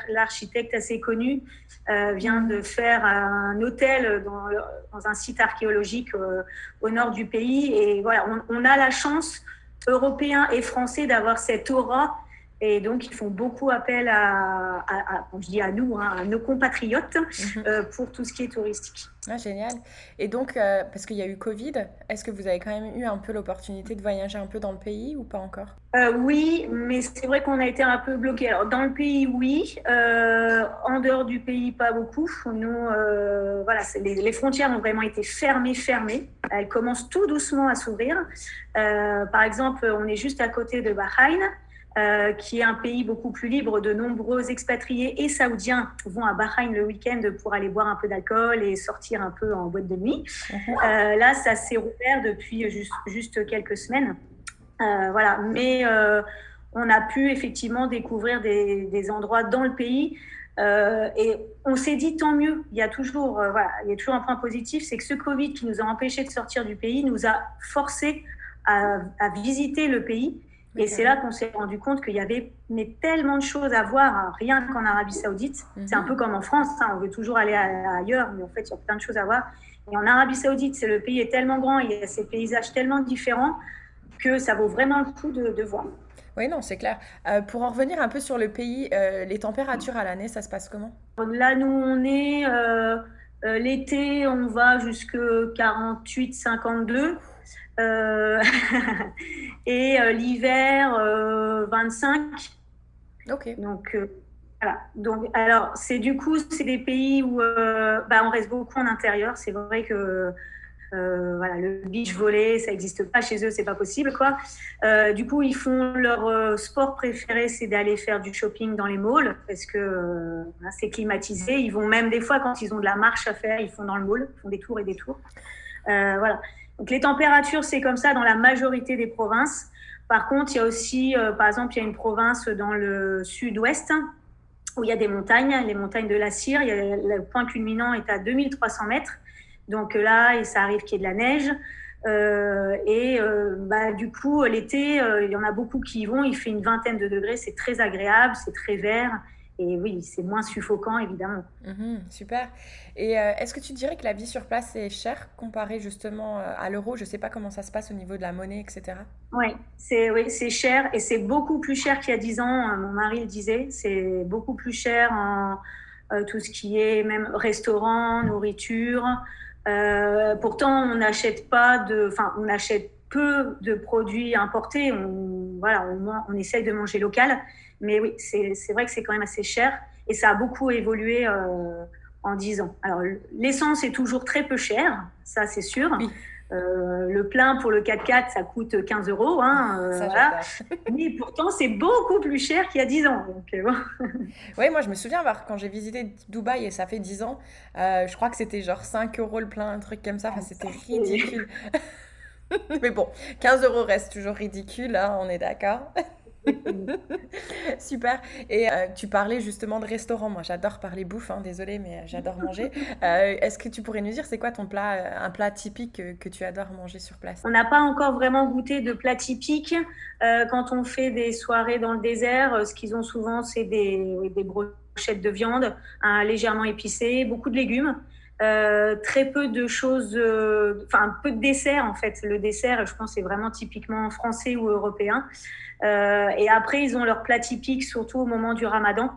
l'architecte assez connu, euh, vient de faire un hôtel dans, un site archéologique euh, au nord du pays. Et voilà, on, a la chance, Européens et Français, d'avoir cette aura et donc, ils font beaucoup appel à, je dis à nous, hein, à nos compatriotes, mhm. euh, pour tout ce qui est touristique. Ah, génial. Et donc, euh, parce qu'il y a eu Covid, est-ce que vous avez quand même eu un peu l'opportunité de voyager un peu dans le pays ou pas encore? Euh, Oui, mais c'est vrai qu'on a été un peu bloqué. Alors, dans le pays, oui. en dehors du pays, pas beaucoup. Nous, voilà, les, les, frontières ont vraiment été fermées, fermées. Elles commencent tout doucement à s'ouvrir. par exemple, on est juste à côté de Bahreïn. Euh, qui est un pays beaucoup plus libre. De nombreux expatriés et saoudiens vont à Bahreïn le week-end pour aller boire un peu d'alcool et sortir un peu en boîte de nuit. Mhm. Euh, là, ça s'est rouvert depuis juste, juste quelques semaines. Euh, voilà, mais on a pu effectivement découvrir des, des endroits dans le pays. et on s'est dit tant mieux. Il y a toujours, voilà, il y a toujours un point positif, c'est que ce Covid qui nous a empêchés de sortir du pays nous a forcés à, à visiter le pays et c'est là qu'on s'est rendu compte qu'il y avait mais, tellement de choses à voir, hein, rien qu'en Arabie Saoudite. C'est un mhm. peu comme en France, hein, on veut toujours aller ailleurs, mais en fait, il y a plein de choses à voir. Et en Arabie Saoudite, le pays est tellement grand, il y a ces paysages tellement différents que ça vaut vraiment le coup de, voir. Oui, non, c'est clair. Euh, pour en revenir un peu sur le pays, euh, les températures à l'année, ça se passe comment? Là, nous, on est euh, l'été, on va jusque 48, 52. Euh, (laughs) et euh, l'hiver, 25. Euh, ok. Donc, voilà. Donc, alors, c'est du coup, c'est des pays où bah, on reste beaucoup en intérieur. C'est vrai que voilà, le beach volley, ça n'existe pas chez eux, c'est pas possible, quoi. du coup, ils font leur sport préféré, c'est d'aller faire du shopping dans les malls parce que c'est climatisé. Ils vont même des fois quand ils ont de la marche à faire, ils font dans le mall, ils font des tours et des tours. voilà. Donc les températures, c'est comme ça dans la majorité des provinces. Par contre, il y a aussi, euh, par exemple, il y a une province dans le sud-ouest où il y a des montagnes, les montagnes de la Cire. le point culminant est à 2300 mètres. Donc là, ça arrive qu'il y ait de la neige. Euh, et euh, bah, du coup, l'été, il y en a beaucoup qui y vont. Il fait une vingtaine de degrés. C'est très agréable, c'est très vert. Et oui, c'est moins suffocant, évidemment. Mhm, super. Et euh, est-ce que tu dirais que la vie sur place est chère comparée justement euh, à l'euro? Je ne sais pas comment ça se passe au niveau de la monnaie, etc. Ouais, c'est oui, c'est cher et c'est beaucoup plus cher qu'il y a 10 ans. Hein, mon mari le disait, c'est beaucoup plus cher en euh, tout ce qui est même restaurant, nourriture. pourtant, on n'achète pas de, enfin, on achète peu de produits importés. On, voilà, on, on essaye de manger local. Mais oui, c'est vrai que c'est quand même assez cher et ça a beaucoup évolué euh, en 10 ans. Alors, l'essence est toujours très peu chère, ça c'est sûr. Euh, le plein pour le 4x4, ça coûte 15 euros. Hein, euh, voilà. Mais pourtant, c'est beaucoup plus cher qu'il y a 10 ans. (laughs) oui, moi, je me souviens quand j'ai visité Dubaï, et ça fait 10 ans, je crois que c'était genre 5 euros le plein, un truc comme ça. Enfin, c'était ridicule. (laughs) Mais bon, 15 euros reste toujours ridicule, hein, on est d'accord. (laughs) Super. Et euh, tu parlais justement de restaurant. Moi, j'adore parler bouffe. Hein, désolée, mais euh, j'adore (laughs) manger. Euh, est-ce que tu pourrais nous dire c'est quoi ton plat, un plat typique que, tu adores manger sur place? On n'a pas encore vraiment goûté de plat typique. quand on fait des soirées dans le désert, ce qu'ils ont souvent, c'est des, des brochettes de viande hein, légèrement épicées, beaucoup de légumes. Très peu de choses, enfin peu de dessert en fait. Le dessert, je pense, c'est vraiment typiquement français ou européen. Euh, et après, ils ont leur plat typique, surtout au moment du ramadan.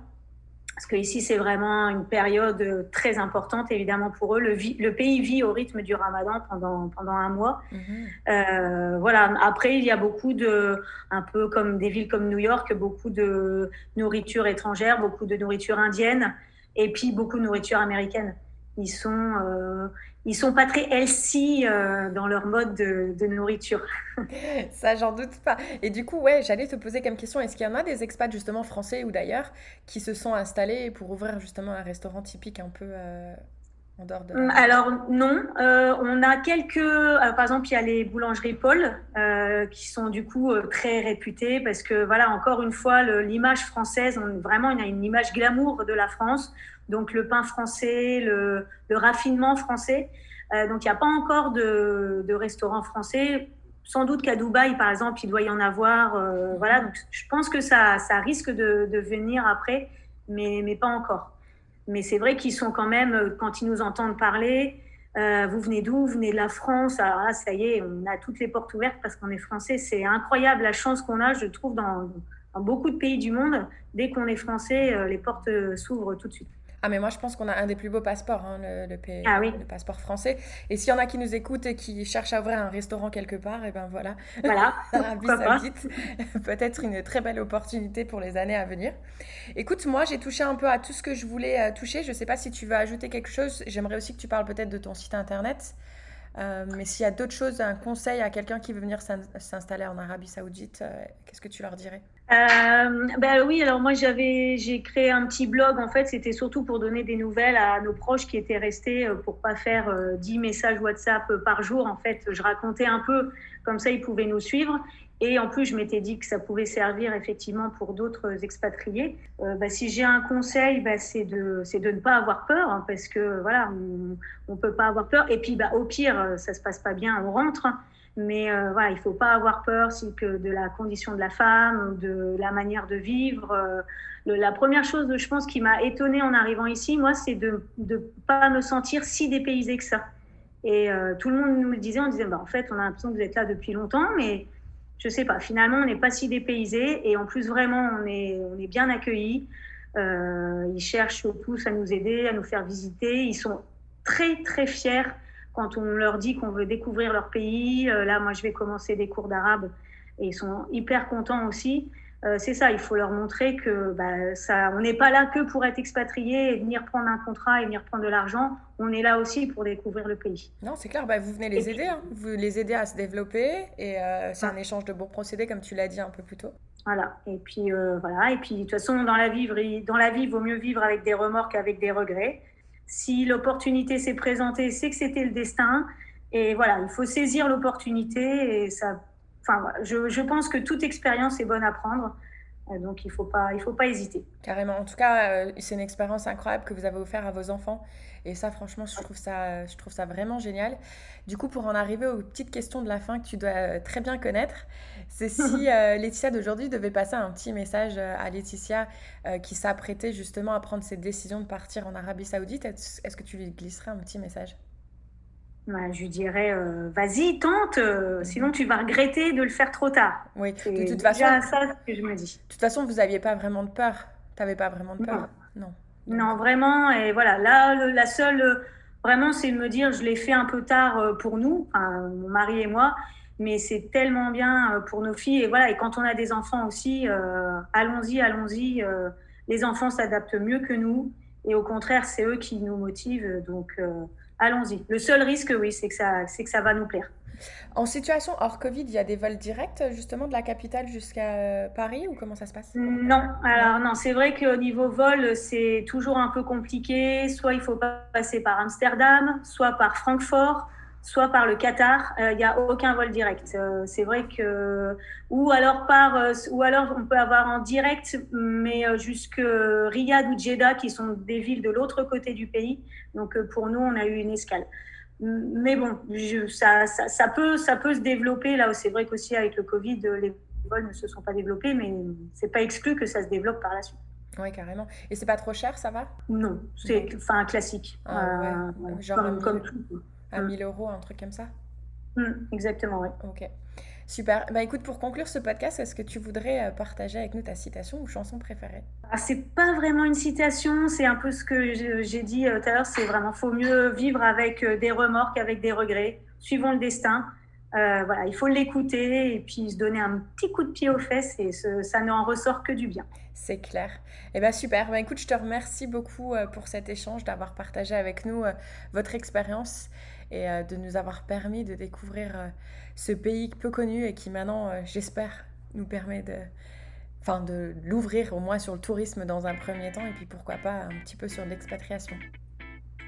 Parce que ici, c'est vraiment une période très importante, évidemment, pour eux. Le, le, pays vit au rythme du ramadan pendant, pendant un mois. Mhm. Euh, voilà. Après, il y a beaucoup de, un peu comme des villes comme New York, beaucoup de nourriture étrangère, beaucoup de nourriture indienne, et puis beaucoup de nourriture américaine. Ils sont, euh, sont pas très healthy euh, dans leur mode de, nourriture. (laughs) Ça, j'en doute pas. Et du coup, ouais, j'allais te poser comme question, est-ce qu'il y en a des expats justement français ou d'ailleurs qui se sont installés pour ouvrir justement un restaurant typique un peu euh, en dehors de... Hum, alors non, euh, on a quelques... par exemple, il y a les boulangeries Paul qui sont du coup très réputées parce que voilà, encore une fois, l'image française, on, vraiment, il y a une image glamour de la France donc le pain français, le, raffinement français. Euh, donc il n'y a pas encore de, de restaurant français. Sans doute qu'à Dubaï, par exemple, il doit y en avoir. Euh, voilà, donc je pense que ça, ça risque de, de venir après, mais, mais pas encore. Mais c'est vrai qu'ils sont quand même, quand ils nous entendent parler, euh, vous venez d'où? Vous venez de la France? Alors là, ça y est, on a toutes les portes ouvertes parce qu'on est français. C'est incroyable la chance qu'on a, je trouve, dans, dans, beaucoup de pays du monde. Dès qu'on est français, les portes s'ouvrent tout de suite. Ah, mais moi, je pense qu'on a un des plus beaux passeports, hein, le, ah le, passeport français. Et s'il y en a qui nous écoutent et qui cherchent à ouvrir un restaurant quelque part, et eh ben voilà. Voilà. (laughs) (laughs) peut-être une très belle opportunité pour les années à venir. Écoute, moi, j'ai touché un peu à tout ce que je voulais euh, toucher. Je ne sais pas si tu veux ajouter quelque chose. J'aimerais aussi que tu parles peut-être de ton site internet. Euh, mais s'il y a d'autres choses, un conseil à quelqu'un qui veut venir s'installer en Arabie Saoudite, euh, qu'est-ce que tu leur dirais? Euh, ben oui, alors moi j'avais, j'ai créé un petit blog. En fait, c'était surtout pour donner des nouvelles à nos proches qui étaient restés pour pas faire 10 messages WhatsApp par jour. En fait, je racontais un peu comme ça, ils pouvaient nous suivre. Et en plus, je m'étais dit que ça pouvait servir effectivement pour d'autres expatriés. Euh, bah, si j'ai un conseil, bah, c'est de, de ne pas avoir peur, hein, parce que voilà, on ne peut pas avoir peur. Et puis, bah, au pire, ça se passe pas bien, on rentre. Mais euh, voilà, il faut pas avoir peur si que de la condition de la femme, de la manière de vivre. Euh, la première chose, je pense, qui m'a étonnée en arrivant ici, moi, c'est de ne pas me sentir si dépaysée que ça. Et euh, tout le monde nous le disait, on disait, bah, en fait, on a l'impression que vous êtes là depuis longtemps, mais je sais pas, finalement, on n'est pas si dépaysé et en plus, vraiment, on est, on est bien accueillis. Ils cherchent tous à nous aider, à nous faire visiter. Ils sont très, très fiers quand on leur dit qu'on veut découvrir leur pays. Euh, là, moi, je vais commencer des cours d'arabe et ils sont hyper contents aussi. Euh, c'est ça, il faut leur montrer que bah, ça, on n'est pas là que pour être expatrié et venir prendre un contrat et venir prendre de l'argent. On est là aussi pour découvrir le pays. Non, c'est clair, bah, vous venez les aider, hein. vous les aider à se développer et euh, c'est un échange de bons procédés comme tu l'as dit un peu plus tôt. Voilà, et puis euh, voilà, et puis de toute façon, dans la, vie, dans la vie, il vaut mieux vivre avec des remords qu'avec des regrets. Si l'opportunité s'est présentée, c'est que c'était le destin. Et voilà, il faut saisir l'opportunité et ça Enfin, je, pense que toute expérience est bonne à prendre. Donc il ne faut, pas, il faut pas hésiter. Carrément. En tout cas, c'est une expérience incroyable que vous avez offert à vos enfants. Et ça, franchement, je trouve ça, je trouve ça vraiment génial. Du coup, pour en arriver aux petites questions de la fin que tu dois très bien connaître, c'est (laughs) si Laetitia d'aujourd'hui devait passer un petit message à Laetitia qui s'apprêtait justement à prendre cette décision de partir en Arabie Saoudite, est-ce que tu lui glisserais un petit message? Bah, je lui dirais, euh, vas-y, tente, euh, sinon tu vas regretter de le faire trop tard. Oui, de toute façon. C'est ça que je me dis. De toute façon, vous n'aviez pas vraiment de peur. Tu n'avais pas vraiment de peur Non. Non, vraiment. Et voilà, là, la seule, vraiment, c'est de me dire, je l'ai fait un peu tard euh, pour nous, mon mari et moi, mais c'est tellement bien pour nos filles. Et voilà, et quand on a des enfants aussi, allons-y, allons-y. les enfants s'adaptent mieux que nous. Et au contraire, c'est eux qui nous motivent. Donc, allons-y. Le seul risque, oui, c'est que, ça, que ça va nous plaire. En situation hors Covid, il y a des vols directs justement de la capitale jusqu'à euh, Paris ou comment ça se passe? Non, alors non, c'est vrai qu'au niveau vol, c'est toujours un peu compliqué. Soit il faut passer par Amsterdam, soit par Francfort, soit par le Qatar. Euh, il n'y a aucun vol direct. Euh, c'est vrai que ou alors par ou alors on peut avoir en direct, mais jusque Riyad ou Jeddah, qui sont des villes de l'autre côté du pays. Donc euh, pour nous, on a eu une escale. Mais bon, ça, ça, peut, ça peut se développer. Là, c'est vrai qu'aussi avec le Covid, les vols ne se sont pas développés, mais c'est pas exclu que ça se développe par la suite. Oui, carrément. Et c'est pas trop cher, ça va? Non, c'est enfin un classique. Ah, ouais. Genre comme, tout. À 1000 euros, un truc comme ça? Hum, Exactement, oui. Ok. Super. Bah écoute, pour conclure ce podcast, est-ce que tu voudrais euh, partager avec nous ta citation ou chanson préférée? Ah, C'est pas vraiment une citation, c'est un peu ce que j'ai dit euh, tout à l'heure, c'est vraiment faut mieux vivre avec euh, des remords qu'avec des regrets. Suivons le destin. voilà, il faut l'écouter et puis se donner un petit coup de pied aux fesses et ça n'en ressort que du bien. C'est clair. Et eh bien super. Bah, écoute, je te remercie beaucoup pour cet échange, d'avoir partagé avec nous votre expérience et de nous avoir permis de découvrir ce pays peu connu et qui maintenant, euh, j'espère, nous permet de, enfin, de l'ouvrir au moins sur le tourisme dans un premier temps et puis pourquoi pas un petit peu sur l'expatriation.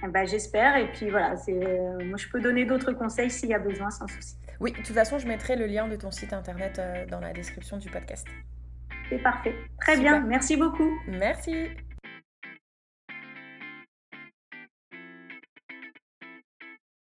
Eh ben, J'espère et puis voilà, c'est, euh, moi je peux donner d'autres conseils s'il y a besoin sans souci. Oui, de toute façon, je mettrai le lien de ton site internet euh, dans la description du podcast. C'est parfait. Très bien, merci beaucoup. Merci.